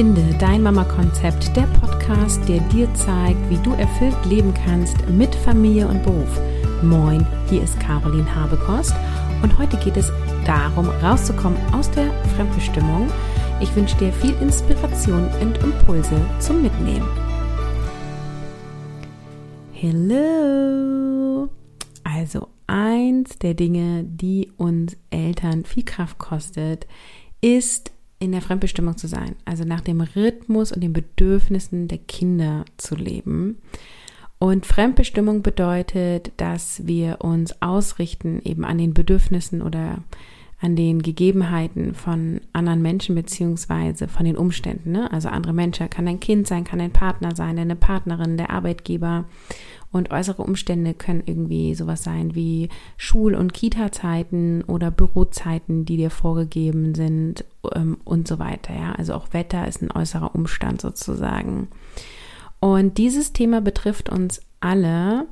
Finde dein Mama-Konzept, der Podcast, der dir zeigt, wie du erfüllt leben kannst mit Familie und Beruf. Moin, hier ist Caroline Habekost und heute geht es darum, rauszukommen aus der Fremdbestimmung. Ich wünsche dir viel Inspiration und Impulse zum Mitnehmen. Hello! Also eins der Dinge, die uns Eltern viel Kraft kostet, ist in der Fremdbestimmung zu sein, also nach dem Rhythmus und den Bedürfnissen der Kinder zu leben. Und Fremdbestimmung bedeutet, dass wir uns ausrichten eben an den Bedürfnissen oder an den Gegebenheiten von anderen Menschen beziehungsweise von den Umständen. Ne? Also andere Menschen kann ein Kind sein, kann ein Partner sein, eine Partnerin, der Arbeitgeber und äußere Umstände können irgendwie sowas sein wie Schul- und Kita-Zeiten oder Bürozeiten, die dir vorgegeben sind ähm, und so weiter. Ja, also auch Wetter ist ein äußerer Umstand sozusagen. Und dieses Thema betrifft uns alle.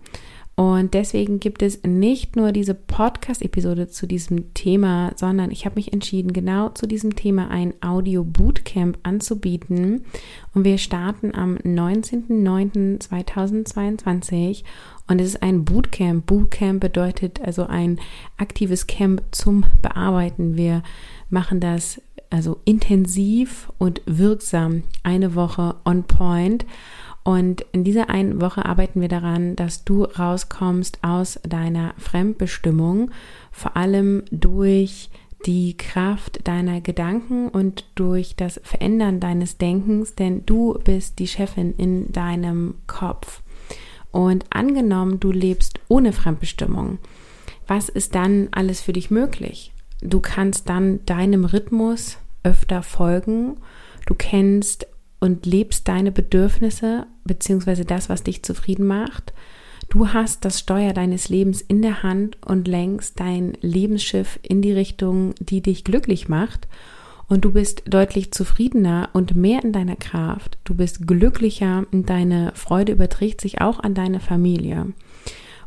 Und deswegen gibt es nicht nur diese Podcast-Episode zu diesem Thema, sondern ich habe mich entschieden, genau zu diesem Thema ein Audio-Bootcamp anzubieten. Und wir starten am 19.09.2022. Und es ist ein Bootcamp. Bootcamp bedeutet also ein aktives Camp zum Bearbeiten. Wir machen das also intensiv und wirksam eine Woche on point. Und in dieser einen Woche arbeiten wir daran, dass du rauskommst aus deiner Fremdbestimmung, vor allem durch die Kraft deiner Gedanken und durch das Verändern deines Denkens, denn du bist die Chefin in deinem Kopf. Und angenommen, du lebst ohne Fremdbestimmung, was ist dann alles für dich möglich? Du kannst dann deinem Rhythmus öfter folgen. Du kennst und lebst deine Bedürfnisse beziehungsweise das, was dich zufrieden macht. Du hast das Steuer deines Lebens in der Hand und lenkst dein Lebensschiff in die Richtung, die dich glücklich macht. Und du bist deutlich zufriedener und mehr in deiner Kraft. Du bist glücklicher und deine Freude überträgt sich auch an deine Familie.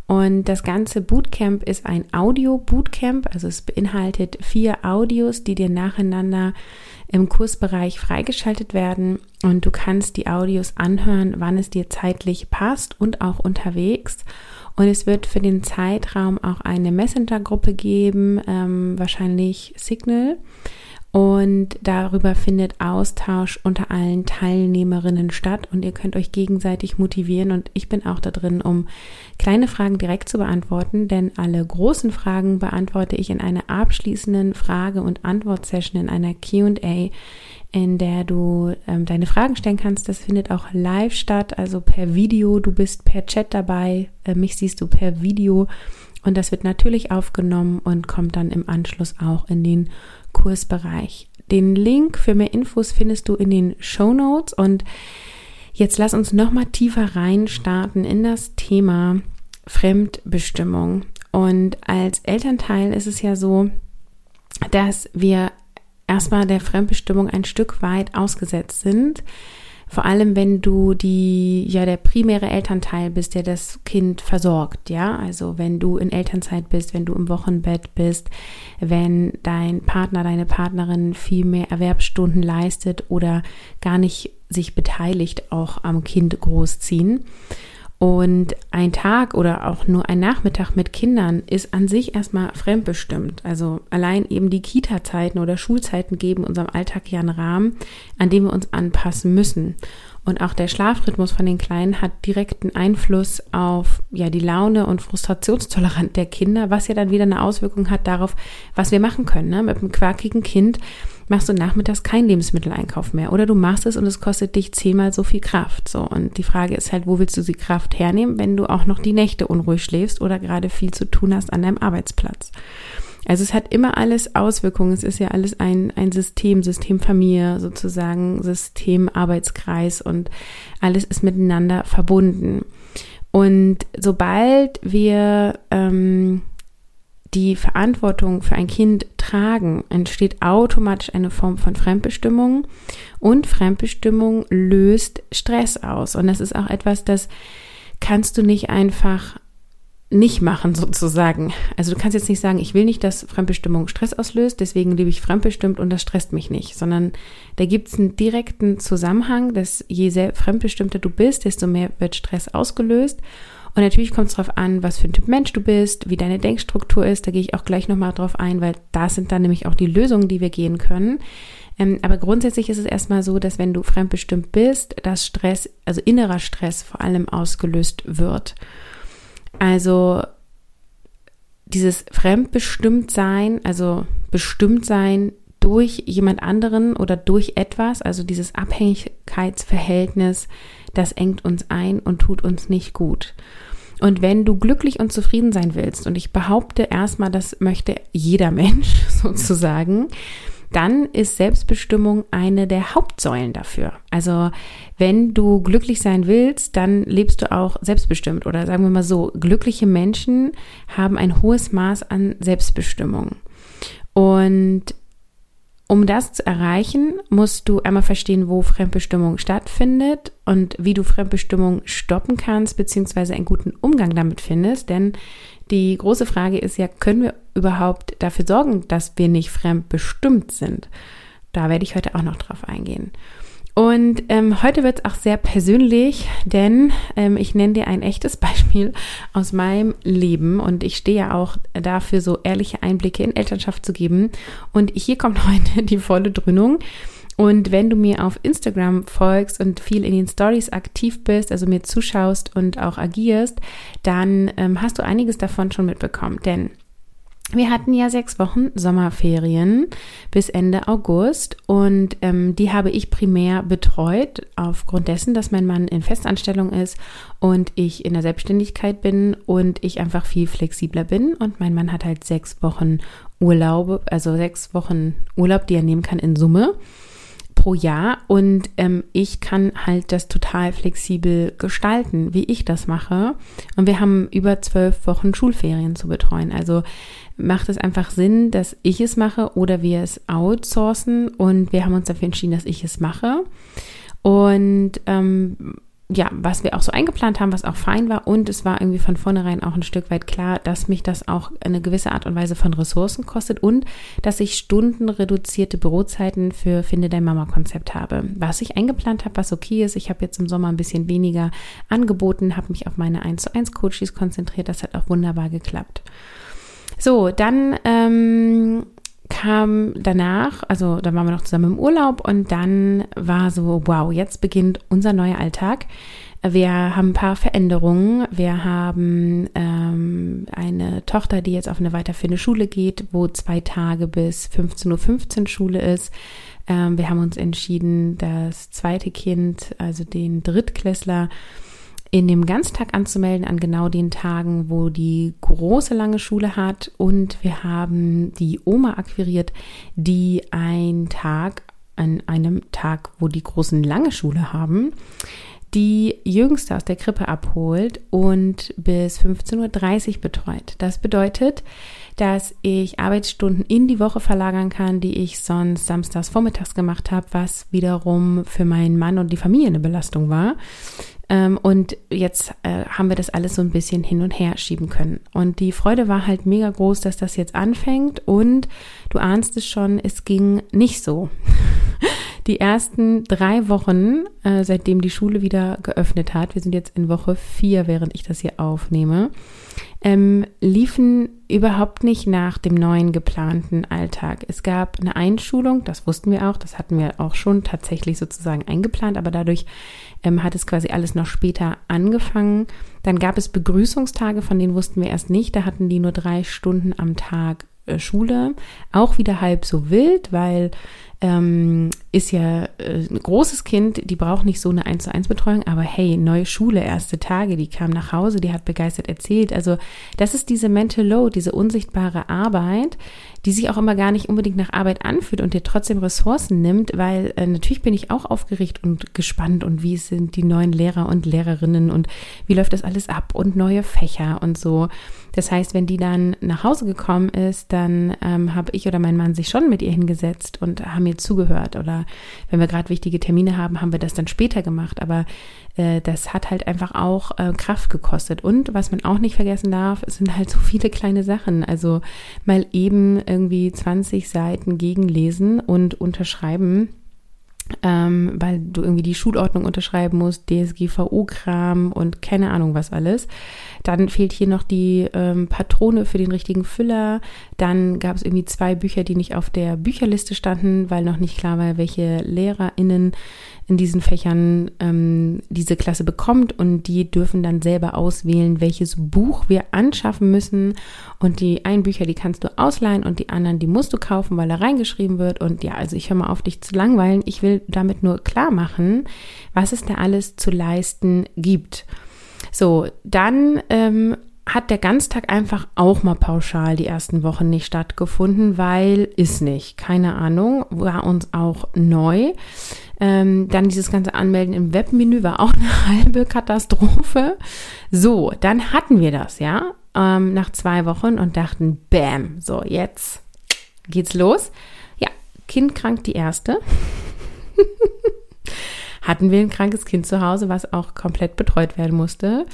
Und das ganze Bootcamp ist ein Audio-Bootcamp, also es beinhaltet vier Audios, die dir nacheinander im Kursbereich freigeschaltet werden und du kannst die Audios anhören, wann es dir zeitlich passt und auch unterwegs. Und es wird für den Zeitraum auch eine Messenger-Gruppe geben, ähm, wahrscheinlich Signal. Und darüber findet Austausch unter allen Teilnehmerinnen statt. Und ihr könnt euch gegenseitig motivieren. Und ich bin auch da drin, um kleine Fragen direkt zu beantworten, denn alle großen Fragen beantworte ich in einer abschließenden Frage- und Antwort-Session in einer QA, in der du ähm, deine Fragen stellen kannst. Das findet auch live statt, also per Video. Du bist per Chat dabei, äh, mich siehst du per Video. Und das wird natürlich aufgenommen und kommt dann im Anschluss auch in den Kursbereich. Den Link für mehr Infos findest du in den Show Notes und jetzt lass uns noch mal tiefer reinstarten in das Thema Fremdbestimmung. Und als Elternteil ist es ja so, dass wir erstmal der Fremdbestimmung ein Stück weit ausgesetzt sind. Vor allem, wenn du die, ja, der primäre Elternteil bist, der das Kind versorgt, ja. Also, wenn du in Elternzeit bist, wenn du im Wochenbett bist, wenn dein Partner, deine Partnerin viel mehr Erwerbsstunden leistet oder gar nicht sich beteiligt auch am Kind großziehen. Und ein Tag oder auch nur ein Nachmittag mit Kindern ist an sich erstmal fremdbestimmt. Also allein eben die Kita-Zeiten oder Schulzeiten geben unserem Alltag ja einen Rahmen, an dem wir uns anpassen müssen. Und auch der Schlafrhythmus von den Kleinen hat direkten Einfluss auf ja die Laune und Frustrationstoleranz der Kinder, was ja dann wieder eine Auswirkung hat darauf, was wir machen können. Ne? Mit einem quakigen Kind machst du nachmittags keinen Lebensmitteleinkauf mehr oder du machst es und es kostet dich zehnmal so viel Kraft. So und die Frage ist halt, wo willst du die Kraft hernehmen, wenn du auch noch die Nächte unruhig schläfst oder gerade viel zu tun hast an deinem Arbeitsplatz? Also es hat immer alles Auswirkungen. Es ist ja alles ein, ein System, System Familie sozusagen, System Arbeitskreis und alles ist miteinander verbunden. Und sobald wir ähm, die Verantwortung für ein Kind tragen, entsteht automatisch eine Form von Fremdbestimmung und Fremdbestimmung löst Stress aus. Und das ist auch etwas, das kannst du nicht einfach nicht machen sozusagen. Also du kannst jetzt nicht sagen, ich will nicht, dass Fremdbestimmung Stress auslöst, deswegen lebe ich fremdbestimmt und das stresst mich nicht, sondern da gibt es einen direkten Zusammenhang, dass je sehr fremdbestimmter du bist, desto mehr wird Stress ausgelöst. Und natürlich kommt es darauf an, was für ein Typ Mensch du bist, wie deine Denkstruktur ist. Da gehe ich auch gleich nochmal drauf ein, weil da sind dann nämlich auch die Lösungen, die wir gehen können. Ähm, aber grundsätzlich ist es erstmal so, dass wenn du fremdbestimmt bist, dass Stress, also innerer Stress vor allem ausgelöst wird. Also dieses Fremdbestimmtsein, also Bestimmtsein durch jemand anderen oder durch etwas, also dieses Abhängigkeitsverhältnis, das engt uns ein und tut uns nicht gut. Und wenn du glücklich und zufrieden sein willst, und ich behaupte erstmal, das möchte jeder Mensch sozusagen, dann ist Selbstbestimmung eine der Hauptsäulen dafür. Also wenn du glücklich sein willst, dann lebst du auch selbstbestimmt oder sagen wir mal so, glückliche Menschen haben ein hohes Maß an Selbstbestimmung. Und um das zu erreichen, musst du einmal verstehen, wo Fremdbestimmung stattfindet und wie du Fremdbestimmung stoppen kannst, beziehungsweise einen guten Umgang damit findest. Denn die große Frage ist ja, können wir überhaupt dafür sorgen, dass wir nicht fremdbestimmt sind? Da werde ich heute auch noch drauf eingehen. Und ähm, heute wird es auch sehr persönlich, denn ähm, ich nenne dir ein echtes Beispiel aus meinem Leben und ich stehe ja auch dafür, so ehrliche Einblicke in Elternschaft zu geben. Und hier kommt heute die volle Dröhnung. Und wenn du mir auf Instagram folgst und viel in den Stories aktiv bist, also mir zuschaust und auch agierst, dann ähm, hast du einiges davon schon mitbekommen. Denn wir hatten ja sechs Wochen Sommerferien bis Ende August und ähm, die habe ich primär betreut aufgrund dessen, dass mein Mann in Festanstellung ist und ich in der Selbstständigkeit bin und ich einfach viel flexibler bin. Und mein Mann hat halt sechs Wochen Urlaub, also sechs Wochen Urlaub, die er nehmen kann in Summe pro Jahr und ähm, ich kann halt das total flexibel gestalten, wie ich das mache. Und wir haben über zwölf Wochen Schulferien zu betreuen. Also macht es einfach Sinn, dass ich es mache oder wir es outsourcen und wir haben uns dafür entschieden, dass ich es mache. Und ähm, ja, was wir auch so eingeplant haben, was auch fein war. Und es war irgendwie von vornherein auch ein Stück weit klar, dass mich das auch eine gewisse Art und Weise von Ressourcen kostet und dass ich stundenreduzierte Bürozeiten für Finde dein Mama-Konzept habe. Was ich eingeplant habe, was okay ist. Ich habe jetzt im Sommer ein bisschen weniger angeboten, habe mich auf meine 1 zu 1 Coaches konzentriert. Das hat auch wunderbar geklappt. So, dann ähm, kam danach, also da waren wir noch zusammen im Urlaub und dann war so, wow, jetzt beginnt unser neuer Alltag. Wir haben ein paar Veränderungen. Wir haben ähm, eine Tochter, die jetzt auf eine weiterführende Schule geht, wo zwei Tage bis 15.15 Uhr Schule ist. Ähm, wir haben uns entschieden, das zweite Kind, also den Drittklässler, in dem Ganztag anzumelden an genau den Tagen, wo die große lange Schule hat. Und wir haben die Oma akquiriert, die einen Tag an einem Tag, wo die großen lange Schule haben, die Jüngste aus der Krippe abholt und bis 15.30 Uhr betreut. Das bedeutet, dass ich Arbeitsstunden in die Woche verlagern kann, die ich sonst samstags vormittags gemacht habe, was wiederum für meinen Mann und die Familie eine Belastung war. Ähm, und jetzt äh, haben wir das alles so ein bisschen hin und her schieben können. Und die Freude war halt mega groß, dass das jetzt anfängt. Und du ahnst es schon, es ging nicht so. Die ersten drei Wochen, äh, seitdem die Schule wieder geöffnet hat, wir sind jetzt in Woche vier, während ich das hier aufnehme, ähm, liefen überhaupt nicht nach dem neuen geplanten Alltag. Es gab eine Einschulung, das wussten wir auch, das hatten wir auch schon tatsächlich sozusagen eingeplant, aber dadurch ähm, hat es quasi alles noch später angefangen. Dann gab es Begrüßungstage, von denen wussten wir erst nicht, da hatten die nur drei Stunden am Tag äh, Schule. Auch wieder halb so wild, weil ähm, ist ja äh, ein großes Kind, die braucht nicht so eine 1 zu 1 Betreuung, aber hey, neue Schule, erste Tage, die kam nach Hause, die hat begeistert erzählt. Also das ist diese Mental Load, diese unsichtbare Arbeit, die sich auch immer gar nicht unbedingt nach Arbeit anfühlt und dir trotzdem Ressourcen nimmt, weil äh, natürlich bin ich auch aufgeregt und gespannt und wie sind die neuen Lehrer und Lehrerinnen und wie läuft das alles ab und neue Fächer und so. Das heißt, wenn die dann nach Hause gekommen ist, dann ähm, habe ich oder mein Mann sich schon mit ihr hingesetzt und haben mir zugehört oder wenn wir gerade wichtige Termine haben, haben wir das dann später gemacht. Aber äh, das hat halt einfach auch äh, Kraft gekostet. Und was man auch nicht vergessen darf, es sind halt so viele kleine Sachen. Also mal eben irgendwie 20 Seiten gegenlesen und unterschreiben ähm, weil du irgendwie die Schulordnung unterschreiben musst, DSGVO-Kram und keine Ahnung was alles. Dann fehlt hier noch die ähm, Patrone für den richtigen Füller. Dann gab es irgendwie zwei Bücher, die nicht auf der Bücherliste standen, weil noch nicht klar war, welche LehrerInnen in diesen Fächern ähm, diese Klasse bekommt und die dürfen dann selber auswählen, welches Buch wir anschaffen müssen. Und die einen Bücher, die kannst du ausleihen und die anderen, die musst du kaufen, weil da reingeschrieben wird. Und ja, also ich höre mal auf, dich zu langweilen. Ich will damit nur klar machen, was es da alles zu leisten gibt. So, dann ähm, hat der Ganztag einfach auch mal pauschal die ersten Wochen nicht stattgefunden, weil ist nicht. Keine Ahnung, war uns auch neu. Ähm, dann dieses ganze Anmelden im Webmenü war auch eine halbe Katastrophe. So, dann hatten wir das, ja, ähm, nach zwei Wochen und dachten, bam, so, jetzt geht's los. Ja, Kind krank die erste. hatten wir ein krankes Kind zu Hause, was auch komplett betreut werden musste.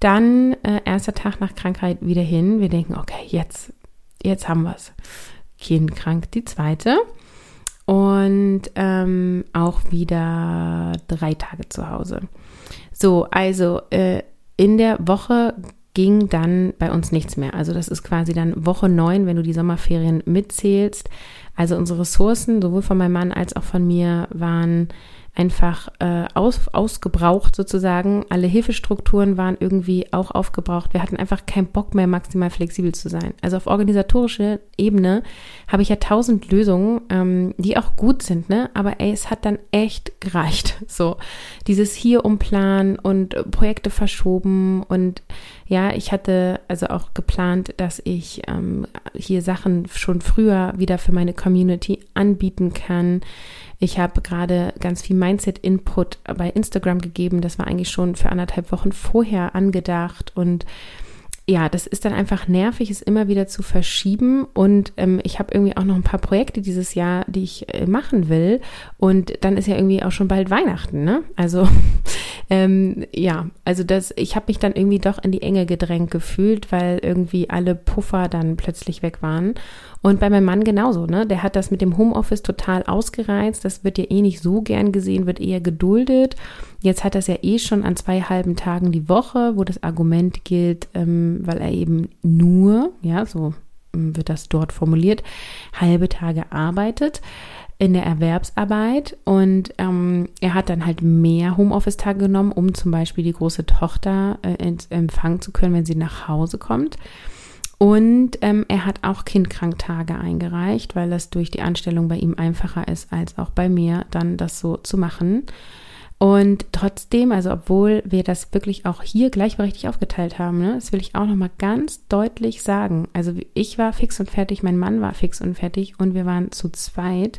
Dann äh, erster Tag nach Krankheit wieder hin. Wir denken, okay, jetzt, jetzt haben wir es. Kind krank die zweite. Und ähm, auch wieder drei Tage zu Hause. So, also äh, in der Woche ging dann bei uns nichts mehr. Also das ist quasi dann Woche neun, wenn du die Sommerferien mitzählst. Also unsere Ressourcen, sowohl von meinem Mann als auch von mir, waren einfach äh, aus, ausgebraucht sozusagen. Alle Hilfestrukturen waren irgendwie auch aufgebraucht. Wir hatten einfach keinen Bock mehr, maximal flexibel zu sein. Also auf organisatorischer Ebene habe ich ja tausend Lösungen, ähm, die auch gut sind, ne? Aber ey, es hat dann echt gereicht. So dieses hier umplanen und Projekte verschoben und ja, ich hatte also auch geplant, dass ich ähm, hier Sachen schon früher wieder für meine Community anbieten kann. Ich habe gerade ganz viel Mindset-Input bei Instagram gegeben. Das war eigentlich schon für anderthalb Wochen vorher angedacht und ja, das ist dann einfach nervig, es immer wieder zu verschieben. Und ähm, ich habe irgendwie auch noch ein paar Projekte dieses Jahr, die ich äh, machen will. Und dann ist ja irgendwie auch schon bald Weihnachten, ne? Also ähm, ja, also das, ich habe mich dann irgendwie doch in die Enge gedrängt gefühlt, weil irgendwie alle Puffer dann plötzlich weg waren. Und bei meinem Mann genauso, ne? Der hat das mit dem Homeoffice total ausgereizt. Das wird ja eh nicht so gern gesehen, wird eher geduldet. Jetzt hat es ja eh schon an zwei halben Tagen die Woche, wo das Argument gilt, ähm, weil er eben nur, ja, so ähm, wird das dort formuliert, halbe Tage arbeitet in der Erwerbsarbeit und ähm, er hat dann halt mehr Homeoffice-Tage genommen, um zum Beispiel die große Tochter äh, empfangen zu können, wenn sie nach Hause kommt. Und ähm, er hat auch Kindkranktage eingereicht, weil das durch die Anstellung bei ihm einfacher ist, als auch bei mir dann das so zu machen. Und trotzdem, also obwohl wir das wirklich auch hier gleichberechtigt aufgeteilt haben, ne, das will ich auch nochmal ganz deutlich sagen. Also ich war fix und fertig, mein Mann war fix und fertig und wir waren zu zweit.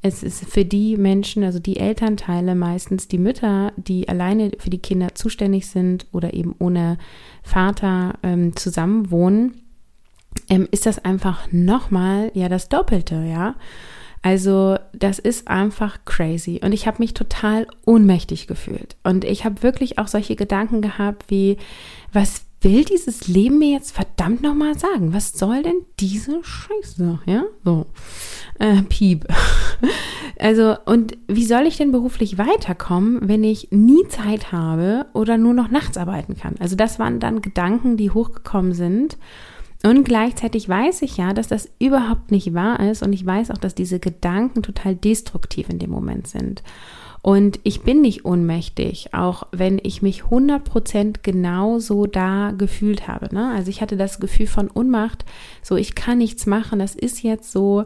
Es ist für die Menschen, also die Elternteile, meistens die Mütter, die alleine für die Kinder zuständig sind oder eben ohne Vater ähm, zusammenwohnen, ähm, ist das einfach nochmal ja das Doppelte, ja. Also das ist einfach crazy und ich habe mich total ohnmächtig gefühlt und ich habe wirklich auch solche Gedanken gehabt wie, was will dieses Leben mir jetzt verdammt nochmal sagen? Was soll denn diese Scheiße? Ja, so. Äh, Piep. Also, und wie soll ich denn beruflich weiterkommen, wenn ich nie Zeit habe oder nur noch nachts arbeiten kann? Also, das waren dann Gedanken, die hochgekommen sind. Und gleichzeitig weiß ich ja, dass das überhaupt nicht wahr ist und ich weiß auch, dass diese Gedanken total destruktiv in dem Moment sind. Und ich bin nicht ohnmächtig, auch wenn ich mich 100% genauso da gefühlt habe. Ne? Also ich hatte das Gefühl von Unmacht, so ich kann nichts machen, das ist jetzt so.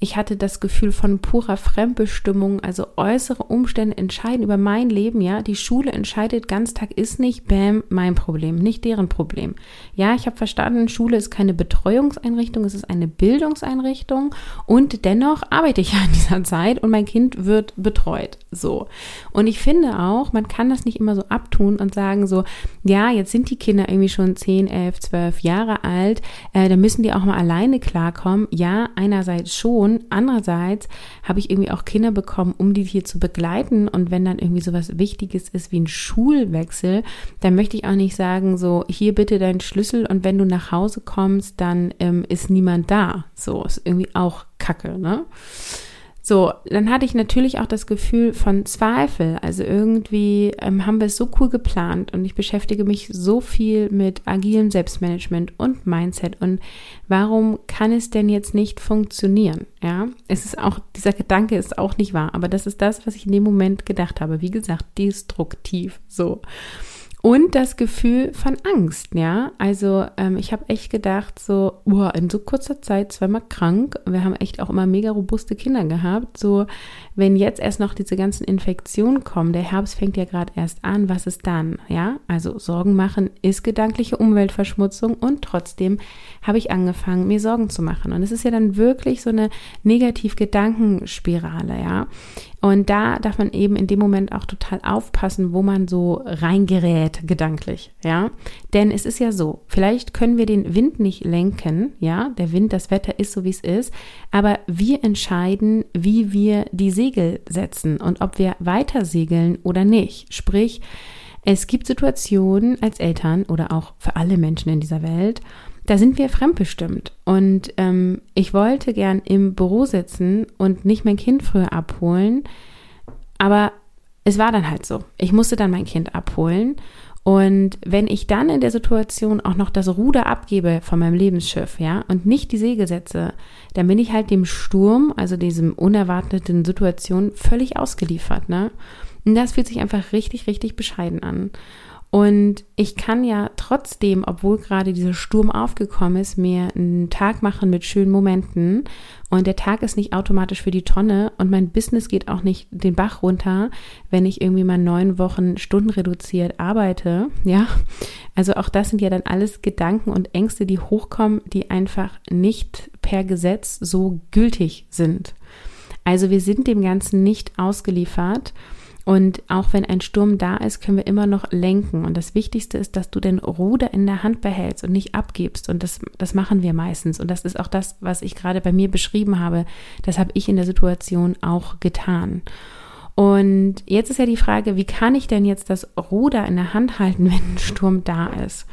Ich hatte das Gefühl von purer Fremdbestimmung, also äußere Umstände entscheiden über mein Leben, ja. Die Schule entscheidet, Ganztag ist nicht, bam, mein Problem, nicht deren Problem. Ja, ich habe verstanden, Schule ist keine Betreuungseinrichtung, es ist eine Bildungseinrichtung und dennoch arbeite ich ja in dieser Zeit und mein Kind wird betreut. So. Und ich finde auch, man kann das nicht immer so abtun und sagen so, ja, jetzt sind die Kinder irgendwie schon 10, 11, 12 Jahre alt, äh, da müssen die auch mal alleine klarkommen. Ja, einerseits schon Motivation. Andererseits habe ich irgendwie auch Kinder bekommen, um die hier zu begleiten. Und wenn dann irgendwie sowas Wichtiges ist wie ein Schulwechsel, dann möchte ich auch nicht sagen, so, hier bitte dein Schlüssel und wenn du nach Hause kommst, dann ähm, ist niemand da. So, ist irgendwie auch Kacke, ne? So, dann hatte ich natürlich auch das Gefühl von Zweifel. Also irgendwie ähm, haben wir es so cool geplant und ich beschäftige mich so viel mit agilem Selbstmanagement und Mindset und warum kann es denn jetzt nicht funktionieren? Ja, es ist auch, dieser Gedanke ist auch nicht wahr, aber das ist das, was ich in dem Moment gedacht habe. Wie gesagt, destruktiv. So. Und das Gefühl von Angst, ja. Also ähm, ich habe echt gedacht, so, boah, in so kurzer Zeit zweimal krank. Wir haben echt auch immer mega robuste Kinder gehabt. So, wenn jetzt erst noch diese ganzen Infektionen kommen, der Herbst fängt ja gerade erst an, was ist dann? Ja, also Sorgen machen ist gedankliche Umweltverschmutzung und trotzdem habe ich angefangen, mir Sorgen zu machen. Und es ist ja dann wirklich so eine Negativ-Gedankenspirale, ja. Und da darf man eben in dem Moment auch total aufpassen, wo man so reingerät gedanklich, ja. Denn es ist ja so, vielleicht können wir den Wind nicht lenken, ja. Der Wind, das Wetter ist so, wie es ist. Aber wir entscheiden, wie wir die Segel setzen und ob wir weiter segeln oder nicht. Sprich, es gibt Situationen als Eltern oder auch für alle Menschen in dieser Welt, da sind wir fremdbestimmt. Und ähm, ich wollte gern im Büro sitzen und nicht mein Kind früher abholen, aber es war dann halt so. Ich musste dann mein Kind abholen. Und wenn ich dann in der Situation auch noch das Ruder abgebe von meinem Lebensschiff, ja, und nicht die Segel setze, dann bin ich halt dem Sturm, also diesem unerwarteten Situation, völlig ausgeliefert, ne? Und das fühlt sich einfach richtig, richtig bescheiden an. Und ich kann ja trotzdem, obwohl gerade dieser Sturm aufgekommen ist, mir einen Tag machen mit schönen Momenten. Und der Tag ist nicht automatisch für die Tonne und mein Business geht auch nicht den Bach runter, wenn ich irgendwie mal neun Wochen Stunden reduziert arbeite. Ja, also auch das sind ja dann alles Gedanken und Ängste, die hochkommen, die einfach nicht per Gesetz so gültig sind. Also wir sind dem Ganzen nicht ausgeliefert. Und auch wenn ein Sturm da ist, können wir immer noch lenken. Und das Wichtigste ist, dass du den Ruder in der Hand behältst und nicht abgibst. Und das, das machen wir meistens. Und das ist auch das, was ich gerade bei mir beschrieben habe. Das habe ich in der Situation auch getan. Und jetzt ist ja die Frage, wie kann ich denn jetzt das Ruder in der Hand halten, wenn ein Sturm da ist?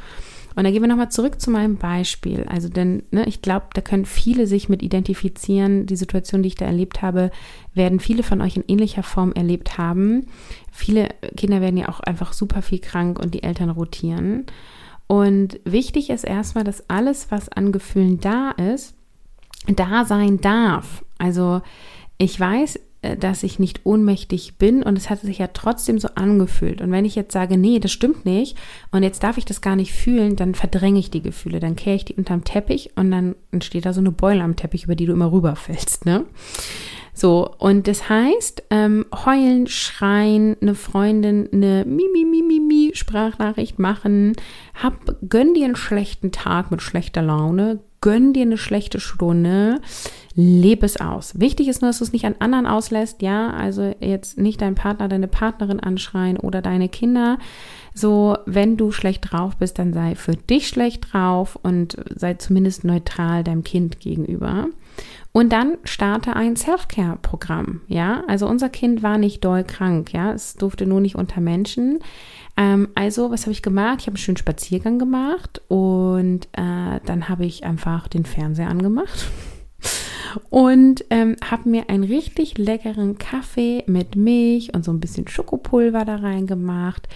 Und da gehen wir nochmal zurück zu meinem Beispiel. Also, denn ne, ich glaube, da können viele sich mit identifizieren. Die Situation, die ich da erlebt habe, werden viele von euch in ähnlicher Form erlebt haben. Viele Kinder werden ja auch einfach super viel krank und die Eltern rotieren. Und wichtig ist erstmal, dass alles, was an Gefühlen da ist, da sein darf. Also, ich weiß, dass ich nicht ohnmächtig bin. Und es hat sich ja trotzdem so angefühlt. Und wenn ich jetzt sage, nee, das stimmt nicht und jetzt darf ich das gar nicht fühlen, dann verdränge ich die Gefühle, dann kehre ich die unterm Teppich und dann entsteht da so eine Beule am Teppich, über die du immer rüberfällst, ne? So, und das heißt, ähm, heulen, schreien, eine Freundin, eine mi, mi, mi, mi, mi Sprachnachricht machen, hab, gönn dir einen schlechten Tag mit schlechter Laune, gönn dir eine schlechte Stunde, lebe es aus. Wichtig ist nur, dass du es nicht an anderen auslässt, ja, also jetzt nicht deinen Partner, deine Partnerin anschreien oder deine Kinder. So, wenn du schlecht drauf bist, dann sei für dich schlecht drauf und sei zumindest neutral deinem Kind gegenüber. Und dann starte ein Self-Care-Programm, ja. Also unser Kind war nicht doll krank, ja. Es durfte nur nicht unter Menschen. Ähm, also, was habe ich gemacht? Ich habe einen schönen Spaziergang gemacht und äh, dann habe ich einfach den Fernseher angemacht und ähm, habe mir einen richtig leckeren Kaffee mit Milch und so ein bisschen Schokopulver da reingemacht.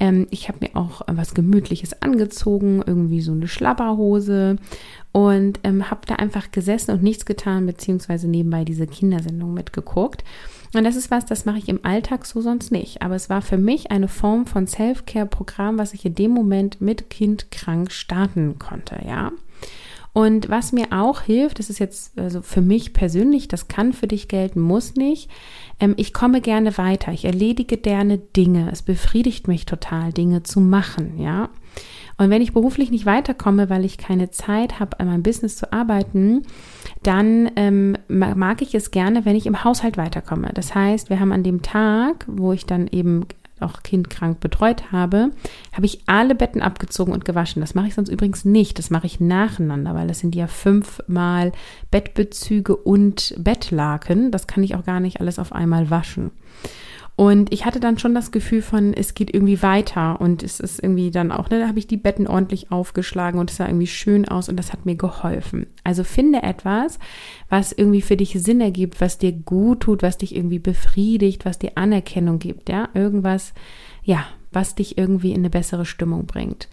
Ähm, ich habe mir auch was Gemütliches angezogen, irgendwie so eine Schlabberhose und ähm, habe da einfach gesessen und nichts getan, beziehungsweise nebenbei diese Kindersendung mitgeguckt. Und das ist was, das mache ich im Alltag so sonst nicht. Aber es war für mich eine Form von Self-Care-Programm, was ich in dem Moment mit Kind krank starten konnte, ja. Und was mir auch hilft, das ist jetzt also für mich persönlich, das kann für dich gelten, muss nicht. Ähm, ich komme gerne weiter, ich erledige gerne Dinge. Es befriedigt mich total, Dinge zu machen, ja. Und wenn ich beruflich nicht weiterkomme, weil ich keine Zeit habe, an meinem Business zu arbeiten, dann ähm, mag ich es gerne, wenn ich im Haushalt weiterkomme. Das heißt, wir haben an dem Tag, wo ich dann eben auch Kind krank betreut habe, habe ich alle Betten abgezogen und gewaschen. Das mache ich sonst übrigens nicht. Das mache ich nacheinander, weil das sind ja fünfmal Bettbezüge und Bettlaken. Das kann ich auch gar nicht alles auf einmal waschen. Und ich hatte dann schon das Gefühl von, es geht irgendwie weiter und es ist irgendwie dann auch, ne, da habe ich die Betten ordentlich aufgeschlagen und es sah irgendwie schön aus und das hat mir geholfen. Also finde etwas, was irgendwie für dich Sinn ergibt, was dir gut tut, was dich irgendwie befriedigt, was dir Anerkennung gibt, ja, irgendwas, ja, was dich irgendwie in eine bessere Stimmung bringt.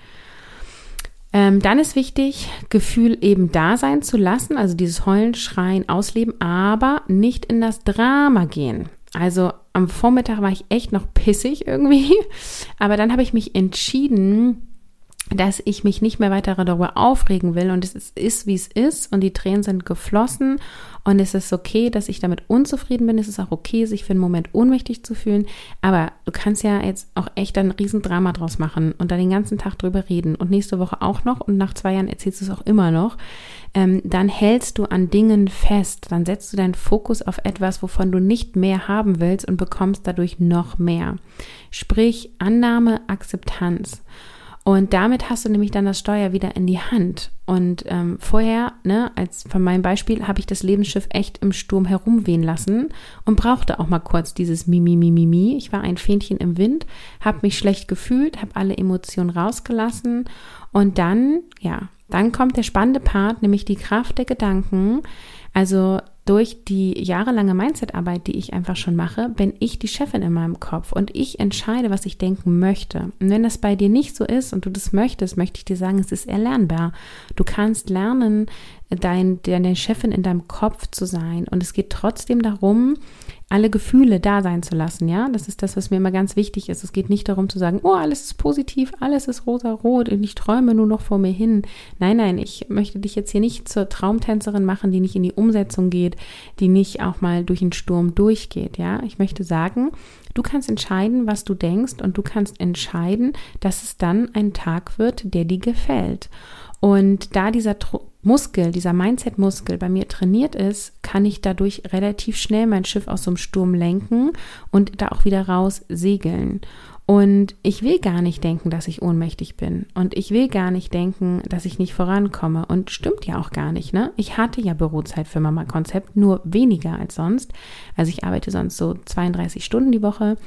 Ähm, dann ist wichtig, Gefühl eben da sein zu lassen, also dieses Heulen, Schreien, Ausleben, aber nicht in das Drama gehen. Also am Vormittag war ich echt noch pissig irgendwie, aber dann habe ich mich entschieden, dass ich mich nicht mehr weiter darüber aufregen will und es ist, wie es ist und die Tränen sind geflossen und es ist okay, dass ich damit unzufrieden bin. Es ist auch okay, sich für einen Moment ohnmächtig zu fühlen, aber du kannst ja jetzt auch echt ein Riesendrama draus machen und da den ganzen Tag drüber reden und nächste Woche auch noch und nach zwei Jahren erzählst du es auch immer noch. Ähm, dann hältst du an Dingen fest, dann setzt du deinen Fokus auf etwas, wovon du nicht mehr haben willst und bekommst dadurch noch mehr. Sprich Annahme, Akzeptanz. Und damit hast du nämlich dann das Steuer wieder in die Hand. Und ähm, vorher, ne, als von meinem Beispiel, habe ich das Lebensschiff echt im Sturm herumwehen lassen und brauchte auch mal kurz dieses Mimi, Mimi, Mimi. Ich war ein Fähnchen im Wind, habe mich schlecht gefühlt, habe alle Emotionen rausgelassen. Und dann, ja, dann kommt der spannende Part, nämlich die Kraft der Gedanken. Also durch die jahrelange Mindset-Arbeit, die ich einfach schon mache, bin ich die Chefin in meinem Kopf und ich entscheide, was ich denken möchte. Und wenn das bei dir nicht so ist und du das möchtest, möchte ich dir sagen, es ist erlernbar. Du kannst lernen, dein, deine Chefin in deinem Kopf zu sein. Und es geht trotzdem darum, alle Gefühle da sein zu lassen, ja. Das ist das, was mir immer ganz wichtig ist. Es geht nicht darum zu sagen, oh, alles ist positiv, alles ist rosa-rot und ich träume nur noch vor mir hin. Nein, nein, ich möchte dich jetzt hier nicht zur Traumtänzerin machen, die nicht in die Umsetzung geht, die nicht auch mal durch den Sturm durchgeht, ja. Ich möchte sagen, du kannst entscheiden, was du denkst und du kannst entscheiden, dass es dann ein Tag wird, der dir gefällt. Und da dieser Muskel, dieser Mindset-Muskel bei mir trainiert ist, kann ich dadurch relativ schnell mein Schiff aus so einem Sturm lenken und da auch wieder raus segeln. Und ich will gar nicht denken, dass ich ohnmächtig bin. Und ich will gar nicht denken, dass ich nicht vorankomme. Und stimmt ja auch gar nicht, ne? Ich hatte ja Bürozeit für Mama Konzept, nur weniger als sonst. Also ich arbeite sonst so 32 Stunden die Woche.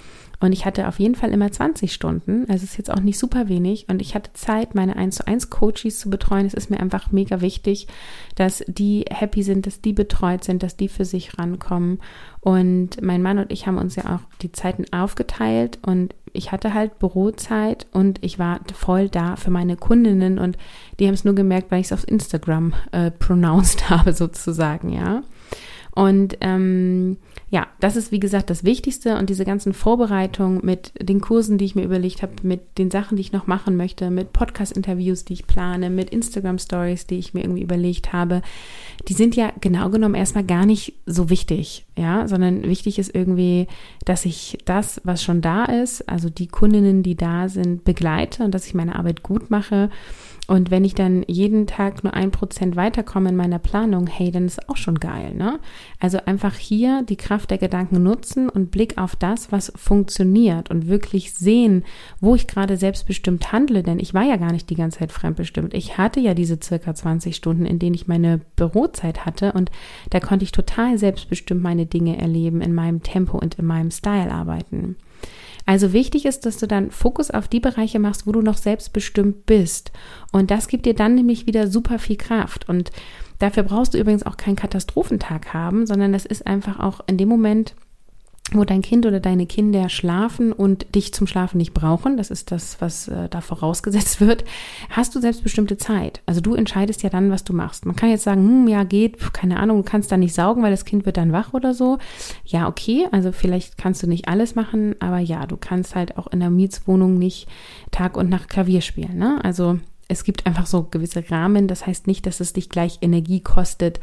Und ich hatte auf jeden Fall immer 20 Stunden. Also ist jetzt auch nicht super wenig. Und ich hatte Zeit, meine 1 zu 1 Coaches zu betreuen. Es ist mir einfach mega wichtig, dass die happy sind, dass die betreut sind, dass die für sich rankommen. Und mein Mann und ich haben uns ja auch die Zeiten aufgeteilt und ich hatte halt Bürozeit und ich war voll da für meine Kundinnen und die haben es nur gemerkt, weil ich es auf Instagram äh, pronounced habe sozusagen, ja. Und ähm, ja, das ist wie gesagt das Wichtigste. Und diese ganzen Vorbereitungen mit den Kursen, die ich mir überlegt habe, mit den Sachen, die ich noch machen möchte, mit Podcast-Interviews, die ich plane, mit Instagram-Stories, die ich mir irgendwie überlegt habe, die sind ja genau genommen erstmal gar nicht so wichtig, ja, sondern wichtig ist irgendwie, dass ich das, was schon da ist, also die Kundinnen, die da sind, begleite und dass ich meine Arbeit gut mache und wenn ich dann jeden Tag nur ein Prozent weiterkomme in meiner Planung, hey, dann ist auch schon geil, ne? Also einfach hier die Kraft der Gedanken nutzen und Blick auf das, was funktioniert und wirklich sehen, wo ich gerade selbstbestimmt handle, denn ich war ja gar nicht die ganze Zeit fremdbestimmt. Ich hatte ja diese circa 20 Stunden, in denen ich meine Bürozeit hatte und da konnte ich total selbstbestimmt meine Dinge erleben, in meinem Tempo und in meinem Style arbeiten. Also wichtig ist, dass du dann Fokus auf die Bereiche machst, wo du noch selbstbestimmt bist. Und das gibt dir dann nämlich wieder super viel Kraft. Und dafür brauchst du übrigens auch keinen Katastrophentag haben, sondern das ist einfach auch in dem Moment wo dein Kind oder deine Kinder schlafen und dich zum Schlafen nicht brauchen, das ist das, was äh, da vorausgesetzt wird, hast du selbstbestimmte Zeit. Also du entscheidest ja dann, was du machst. Man kann jetzt sagen, hm, ja, geht, keine Ahnung, du kannst da nicht saugen, weil das Kind wird dann wach oder so. Ja, okay, also vielleicht kannst du nicht alles machen, aber ja, du kannst halt auch in der Mietswohnung nicht Tag und Nacht Klavier spielen. Ne? Also es gibt einfach so gewisse Rahmen, das heißt nicht, dass es dich gleich Energie kostet,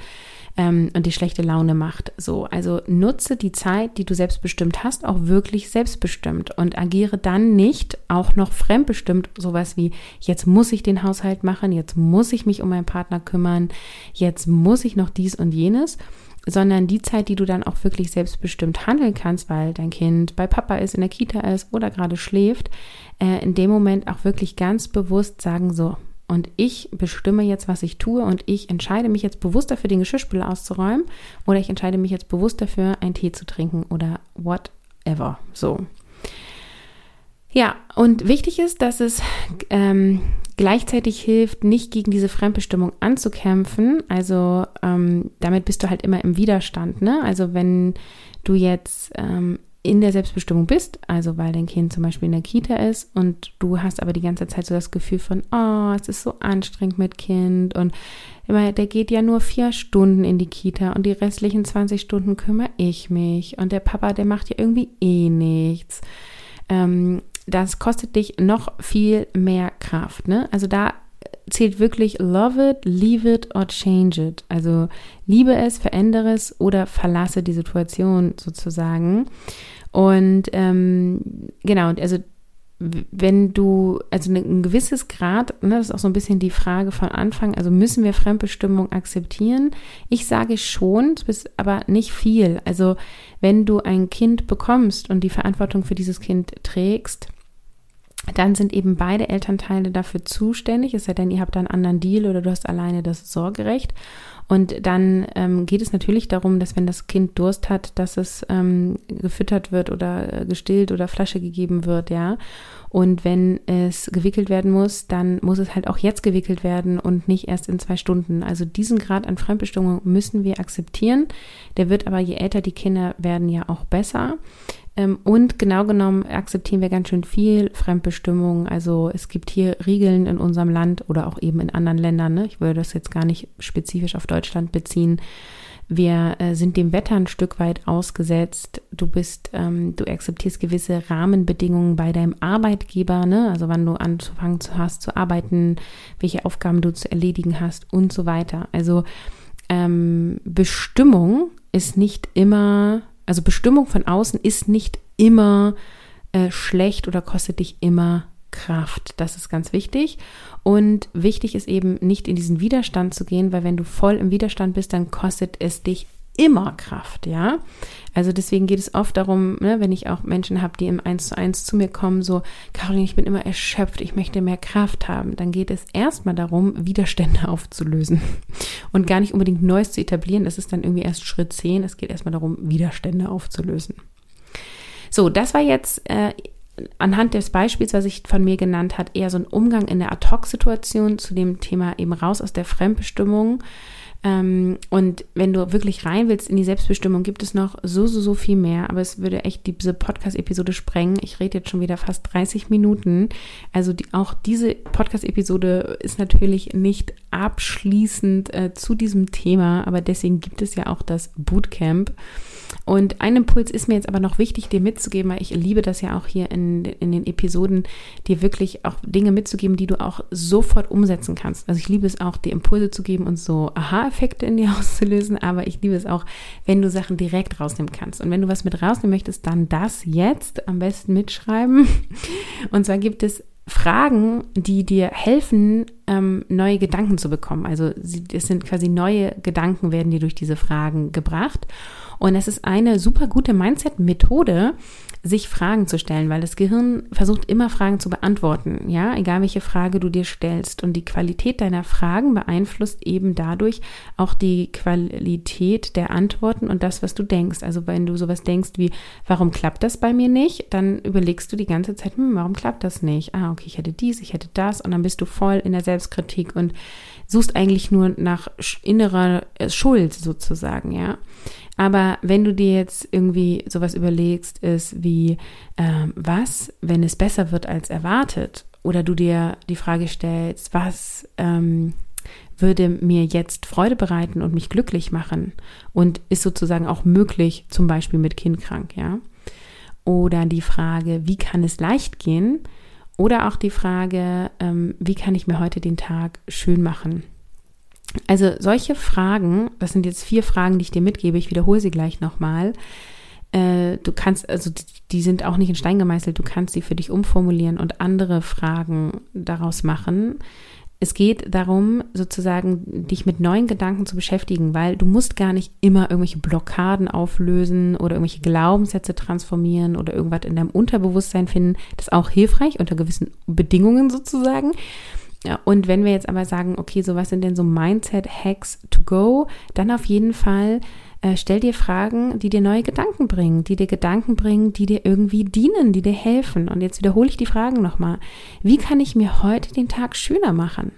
ähm, und die schlechte Laune macht. So, also nutze die Zeit, die du selbstbestimmt hast, auch wirklich selbstbestimmt und agiere dann nicht auch noch fremdbestimmt, sowas wie jetzt muss ich den Haushalt machen, jetzt muss ich mich um meinen Partner kümmern, jetzt muss ich noch dies und jenes, sondern die Zeit, die du dann auch wirklich selbstbestimmt handeln kannst, weil dein Kind bei Papa ist, in der Kita ist oder gerade schläft, äh, in dem Moment auch wirklich ganz bewusst sagen, so, und ich bestimme jetzt, was ich tue und ich entscheide mich jetzt bewusst dafür, den Geschirrspüler auszuräumen oder ich entscheide mich jetzt bewusst dafür, einen Tee zu trinken oder whatever. So. Ja, und wichtig ist, dass es ähm, gleichzeitig hilft, nicht gegen diese Fremdbestimmung anzukämpfen. Also ähm, damit bist du halt immer im Widerstand. Ne? Also wenn du jetzt ähm, in der Selbstbestimmung bist, also weil dein Kind zum Beispiel in der Kita ist und du hast aber die ganze Zeit so das Gefühl von, oh, es ist so anstrengend mit Kind und immer, der geht ja nur vier Stunden in die Kita und die restlichen 20 Stunden kümmere ich mich und der Papa, der macht ja irgendwie eh nichts. Ähm, das kostet dich noch viel mehr Kraft. Ne? Also da zählt wirklich love it, leave it or change it. Also liebe es, verändere es oder verlasse die Situation sozusagen. Und ähm, genau, also wenn du, also ein gewisses Grad, ne, das ist auch so ein bisschen die Frage von Anfang, also müssen wir Fremdbestimmung akzeptieren? Ich sage schon, aber nicht viel. Also wenn du ein Kind bekommst und die Verantwortung für dieses Kind trägst, dann sind eben beide Elternteile dafür zuständig, es sei denn, ihr habt einen anderen Deal oder du hast alleine das Sorgerecht. Und dann ähm, geht es natürlich darum, dass wenn das Kind Durst hat, dass es ähm, gefüttert wird oder äh, gestillt oder Flasche gegeben wird, ja. Und wenn es gewickelt werden muss, dann muss es halt auch jetzt gewickelt werden und nicht erst in zwei Stunden. Also diesen Grad an Fremdbestimmung müssen wir akzeptieren. Der wird aber, je älter die Kinder werden, ja auch besser. Ähm, und genau genommen akzeptieren wir ganz schön viel Fremdbestimmung. Also es gibt hier Regeln in unserem Land oder auch eben in anderen Ländern. Ne? Ich würde das jetzt gar nicht spezifisch auf Deutschland beziehen. Wir äh, sind dem Wetter ein Stück weit ausgesetzt. Du bist, ähm, du akzeptierst gewisse Rahmenbedingungen bei deinem Arbeitgeber, ne? Also wann du anzufangen hast zu arbeiten, welche Aufgaben du zu erledigen hast und so weiter. Also ähm, Bestimmung ist nicht immer also Bestimmung von außen ist nicht immer äh, schlecht oder kostet dich immer Kraft. Das ist ganz wichtig. Und wichtig ist eben nicht in diesen Widerstand zu gehen, weil wenn du voll im Widerstand bist, dann kostet es dich immer Kraft, ja. Also deswegen geht es oft darum, ne, wenn ich auch Menschen habe, die im Eins zu eins zu mir kommen, so, Caroline, ich bin immer erschöpft, ich möchte mehr Kraft haben, dann geht es erstmal darum, Widerstände aufzulösen und gar nicht unbedingt Neues zu etablieren. Das ist dann irgendwie erst Schritt 10. Es geht erstmal darum, Widerstände aufzulösen. So, das war jetzt äh, anhand des Beispiels, was ich von mir genannt hat, eher so ein Umgang in der Ad-Hoc-Situation zu dem Thema eben raus aus der Fremdbestimmung. Ähm, und wenn du wirklich rein willst in die Selbstbestimmung, gibt es noch so, so, so viel mehr. Aber es würde echt diese Podcast-Episode sprengen. Ich rede jetzt schon wieder fast 30 Minuten. Also die, auch diese Podcast-Episode ist natürlich nicht abschließend äh, zu diesem Thema, aber deswegen gibt es ja auch das Bootcamp. Und ein Impuls ist mir jetzt aber noch wichtig, dir mitzugeben, weil ich liebe das ja auch hier in, in den Episoden, dir wirklich auch Dinge mitzugeben, die du auch sofort umsetzen kannst. Also ich liebe es auch, dir Impulse zu geben und so Aha-Effekte in dir auszulösen, aber ich liebe es auch, wenn du Sachen direkt rausnehmen kannst. Und wenn du was mit rausnehmen möchtest, dann das jetzt am besten mitschreiben. Und zwar gibt es Fragen, die dir helfen, ähm, neue Gedanken zu bekommen. Also es sind quasi neue Gedanken, werden dir durch diese Fragen gebracht. Und es ist eine super gute Mindset-Methode, sich Fragen zu stellen, weil das Gehirn versucht immer Fragen zu beantworten, ja, egal welche Frage du dir stellst. Und die Qualität deiner Fragen beeinflusst eben dadurch auch die Qualität der Antworten und das, was du denkst. Also wenn du sowas denkst wie, warum klappt das bei mir nicht, dann überlegst du die ganze Zeit, hm, warum klappt das nicht? Ah, okay, ich hätte dies, ich hätte das und dann bist du voll in der Selbstkritik und suchst eigentlich nur nach innerer Schuld sozusagen, ja. Aber wenn du dir jetzt irgendwie sowas überlegst, ist wie, ähm, was, wenn es besser wird als erwartet? Oder du dir die Frage stellst, was ähm, würde mir jetzt Freude bereiten und mich glücklich machen? Und ist sozusagen auch möglich, zum Beispiel mit Kind krank, ja? Oder die Frage, wie kann es leicht gehen? Oder auch die Frage, ähm, wie kann ich mir heute den Tag schön machen? Also solche Fragen, das sind jetzt vier Fragen, die ich dir mitgebe, ich wiederhole sie gleich nochmal. Äh, du kannst, also die sind auch nicht in Stein gemeißelt, du kannst sie für dich umformulieren und andere Fragen daraus machen. es geht darum, sozusagen dich mit neuen Gedanken zu beschäftigen, weil du musst gar nicht immer irgendwelche Blockaden auflösen oder irgendwelche Glaubenssätze transformieren oder irgendwas in deinem Unterbewusstsein finden. Das ist auch hilfreich unter gewissen Bedingungen sozusagen. Und wenn wir jetzt aber sagen, okay, so was sind denn so Mindset-Hacks to go, dann auf jeden Fall äh, stell dir Fragen, die dir neue Gedanken bringen, die dir Gedanken bringen, die dir irgendwie dienen, die dir helfen. Und jetzt wiederhole ich die Fragen nochmal. Wie kann ich mir heute den Tag schöner machen?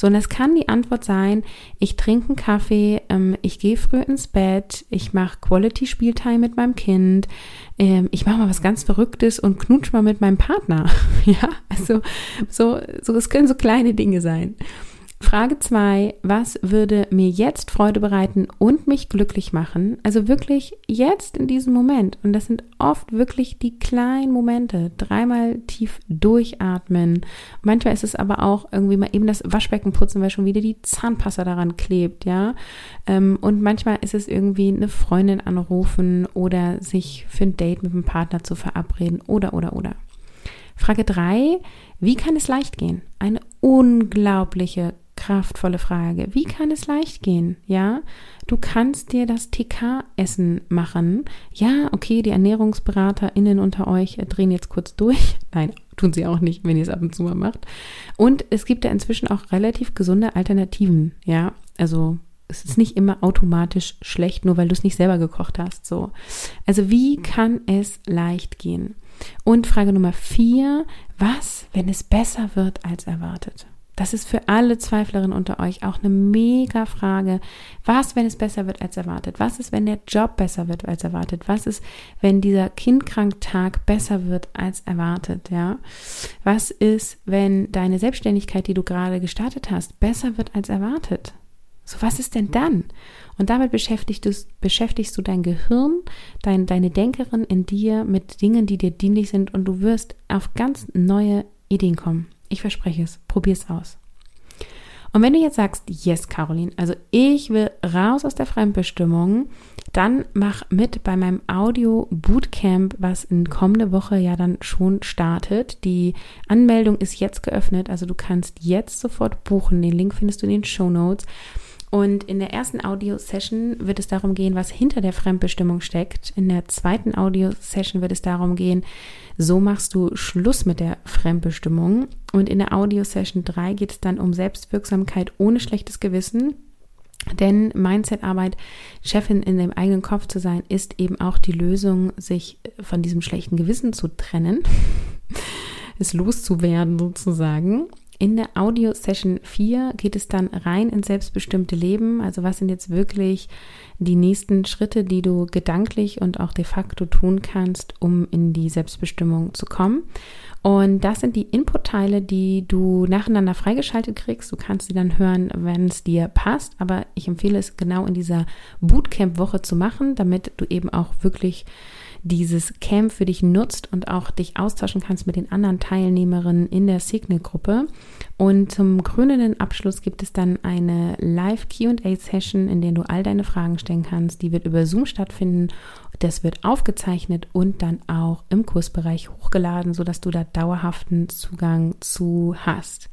So, und das kann die Antwort sein, ich trinke einen Kaffee, ähm, ich gehe früh ins Bett, ich mache Quality-Spieltime mit meinem Kind, ähm, ich mache mal was ganz Verrücktes und knutsch mal mit meinem Partner. ja, also so, so, es können so kleine Dinge sein. Frage 2, was würde mir jetzt Freude bereiten und mich glücklich machen? Also wirklich jetzt in diesem Moment. Und das sind oft wirklich die kleinen Momente. Dreimal tief durchatmen. Manchmal ist es aber auch irgendwie mal eben das Waschbecken putzen, weil schon wieder die Zahnpasta daran klebt, ja. Ähm, und manchmal ist es irgendwie eine Freundin anrufen oder sich für ein Date mit dem Partner zu verabreden oder, oder, oder. Frage 3, wie kann es leicht gehen? Eine unglaubliche kraftvolle Frage. Wie kann es leicht gehen? Ja, du kannst dir das TK-Essen machen. Ja, okay, die ErnährungsberaterInnen unter euch drehen jetzt kurz durch. Nein, tun sie auch nicht, wenn ihr es ab und zu mal macht. Und es gibt ja inzwischen auch relativ gesunde Alternativen. Ja, also es ist nicht immer automatisch schlecht, nur weil du es nicht selber gekocht hast. So. Also wie kann es leicht gehen? Und Frage Nummer vier, was, wenn es besser wird als erwartet? Das ist für alle Zweiflerinnen unter euch auch eine mega Frage. Was, wenn es besser wird als erwartet? Was ist, wenn der Job besser wird als erwartet? Was ist, wenn dieser Kindkranktag besser wird als erwartet? Ja? Was ist, wenn deine Selbstständigkeit, die du gerade gestartet hast, besser wird als erwartet? So, was ist denn dann? Und damit beschäftigst du, beschäftigst du dein Gehirn, dein, deine Denkerin in dir mit Dingen, die dir dienlich sind und du wirst auf ganz neue Ideen kommen. Ich verspreche es. Probier's aus. Und wenn du jetzt sagst, yes, Caroline, also ich will raus aus der Fremdbestimmung, dann mach mit bei meinem Audio Bootcamp, was in kommende Woche ja dann schon startet. Die Anmeldung ist jetzt geöffnet, also du kannst jetzt sofort buchen. Den Link findest du in den Show Notes. Und in der ersten Audio-Session wird es darum gehen, was hinter der Fremdbestimmung steckt. In der zweiten Audio-Session wird es darum gehen, so machst du Schluss mit der Fremdbestimmung. Und in der Audio-Session 3 geht es dann um Selbstwirksamkeit ohne schlechtes Gewissen. Denn Mindset-Arbeit, Chefin in dem eigenen Kopf zu sein, ist eben auch die Lösung, sich von diesem schlechten Gewissen zu trennen, es loszuwerden sozusagen. In der Audio-Session 4 geht es dann rein ins selbstbestimmte Leben. Also was sind jetzt wirklich die nächsten Schritte, die du gedanklich und auch de facto tun kannst, um in die Selbstbestimmung zu kommen. Und das sind die Input-Teile, die du nacheinander freigeschaltet kriegst. Du kannst sie dann hören, wenn es dir passt. Aber ich empfehle es genau in dieser Bootcamp-Woche zu machen, damit du eben auch wirklich dieses Camp für dich nutzt und auch dich austauschen kannst mit den anderen Teilnehmerinnen in der Signal-Gruppe. Und zum krönenden Abschluss gibt es dann eine Live-QA-Session, in der du all deine Fragen stellen kannst. Die wird über Zoom stattfinden. Das wird aufgezeichnet und dann auch im Kursbereich hochgeladen, sodass du da dauerhaften Zugang zu hast.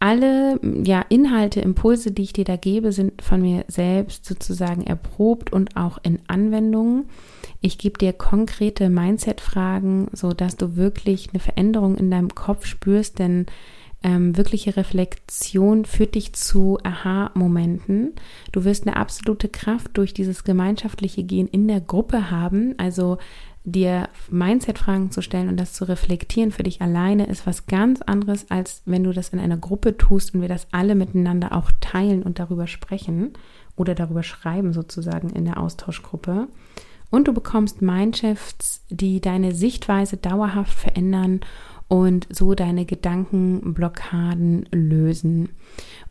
Alle ja, Inhalte, Impulse, die ich dir da gebe, sind von mir selbst sozusagen erprobt und auch in Anwendung. Ich gebe dir konkrete Mindset-Fragen, so dass du wirklich eine Veränderung in deinem Kopf spürst, denn ähm, wirkliche Reflexion führt dich zu Aha-Momenten. Du wirst eine absolute Kraft durch dieses gemeinschaftliche Gehen in der Gruppe haben. Also dir Mindset-Fragen zu stellen und das zu reflektieren für dich alleine ist was ganz anderes, als wenn du das in einer Gruppe tust und wir das alle miteinander auch teilen und darüber sprechen oder darüber schreiben sozusagen in der Austauschgruppe. Und du bekommst Mindshifts, die deine Sichtweise dauerhaft verändern und so deine Gedankenblockaden lösen.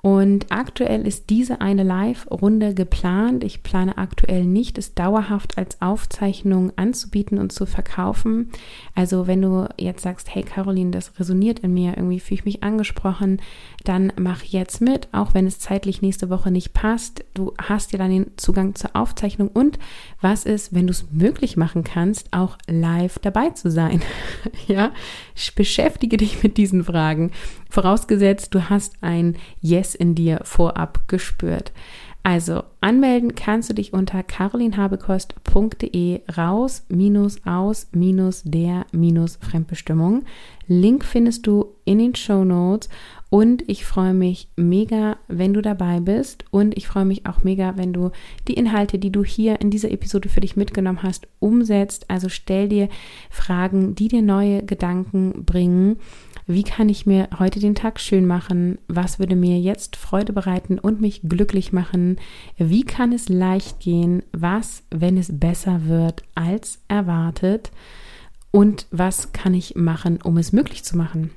Und aktuell ist diese eine Live-Runde geplant. Ich plane aktuell nicht, es dauerhaft als Aufzeichnung anzubieten und zu verkaufen. Also wenn du jetzt sagst, hey Caroline, das resoniert in mir, irgendwie fühle ich mich angesprochen, dann mach jetzt mit, auch wenn es zeitlich nächste Woche nicht passt. Du hast ja dann den Zugang zur Aufzeichnung und was ist, wenn du es möglich machen kannst, auch live dabei zu sein. ja, beschäftige dich mit diesen Fragen. Vorausgesetzt, du hast ein Yes in dir vorab gespürt. Also anmelden kannst du dich unter carolinhabekost.de raus minus aus minus der minus Fremdbestimmung. Link findest du in den Show Notes und ich freue mich mega, wenn du dabei bist und ich freue mich auch mega, wenn du die Inhalte, die du hier in dieser Episode für dich mitgenommen hast, umsetzt. Also stell dir Fragen, die dir neue Gedanken bringen wie kann ich mir heute den Tag schön machen? Was würde mir jetzt Freude bereiten und mich glücklich machen? Wie kann es leicht gehen? Was, wenn es besser wird als erwartet? Und was kann ich machen, um es möglich zu machen?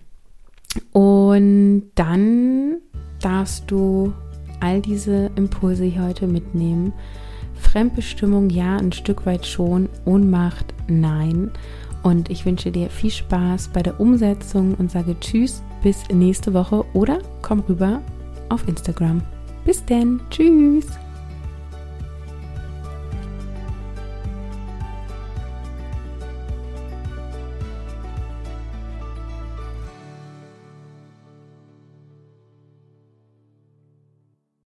Und dann darfst du all diese Impulse hier heute mitnehmen. Fremdbestimmung ja, ein Stück weit schon. Ohnmacht nein. Und ich wünsche dir viel Spaß bei der Umsetzung und sage Tschüss bis nächste Woche oder komm rüber auf Instagram. Bis denn. Tschüss.